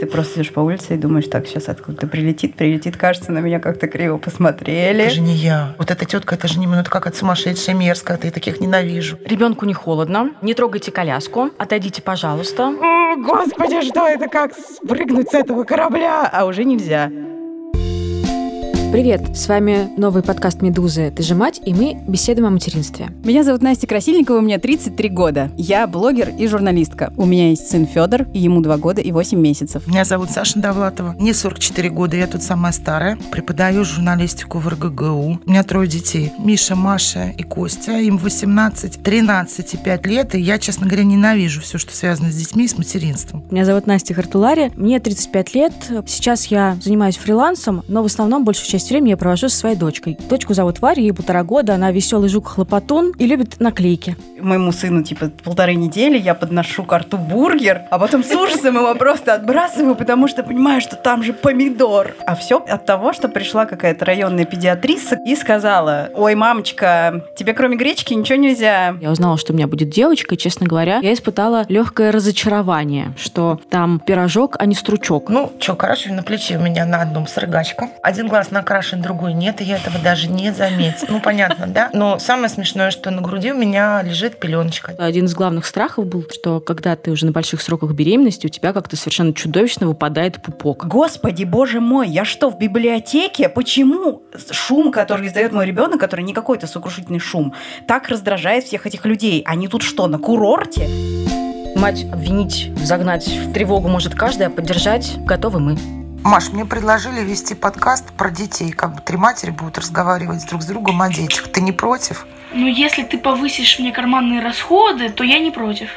Ты просто идешь по улице и думаешь, так, сейчас откуда-то прилетит, прилетит, кажется, на меня как-то криво посмотрели. Это же не я. Вот эта тетка, это же не минут как от сумасшедшая мерзкая, я таких ненавижу. Ребенку не холодно, не трогайте коляску, отойдите, пожалуйста. О, господи, что это, как спрыгнуть с этого корабля, а уже нельзя. Привет, с вами новый подкаст «Медузы. Ты же мать» и мы беседуем о материнстве. Меня зовут Настя Красильникова, мне 33 года. Я блогер и журналистка. У меня есть сын Федор, и ему 2 года и 8 месяцев. Меня зовут Саша Довлатова, мне 44 года, я тут самая старая. Преподаю журналистику в РГГУ. У меня трое детей. Миша, Маша и Костя. Им 18, 13 и 5 лет, и я, честно говоря, ненавижу все, что связано с детьми и с материнством. Меня зовут Настя Хартулари, мне 35 лет. Сейчас я занимаюсь фрилансом, но в основном большую часть часть времени я провожу со своей дочкой. Дочку зовут Варя, ей полтора года, она веселый жук-хлопотун и любит наклейки. Моему сыну, типа, полторы недели я подношу карту бургер, а потом с ужасом его просто отбрасываю, потому что понимаю, что там же помидор. А все от того, что пришла какая-то районная педиатриса и сказала, ой, мамочка, тебе кроме гречки ничего нельзя. Я узнала, что у меня будет девочка, и, честно говоря, я испытала легкое разочарование, что там пирожок, а не стручок. Ну, что, короче, на плече у меня на одном срыгачка. Один глаз на накрашен, другой нет, и я этого даже не заметила. Ну, понятно, да? Но самое смешное, что на груди у меня лежит пеленочка. Один из главных страхов был, что когда ты уже на больших сроках беременности, у тебя как-то совершенно чудовищно выпадает пупок. Господи, боже мой, я что, в библиотеке? Почему шум, который издает мой ребенок, который не какой-то сокрушительный шум, так раздражает всех этих людей? Они тут что, на курорте? Мать обвинить, загнать в тревогу может каждый, а поддержать готовы мы. Маш, мне предложили вести подкаст про детей. Как бы три матери будут разговаривать друг с другом о детях. Ты не против? Ну, если ты повысишь мне карманные расходы, то я не против.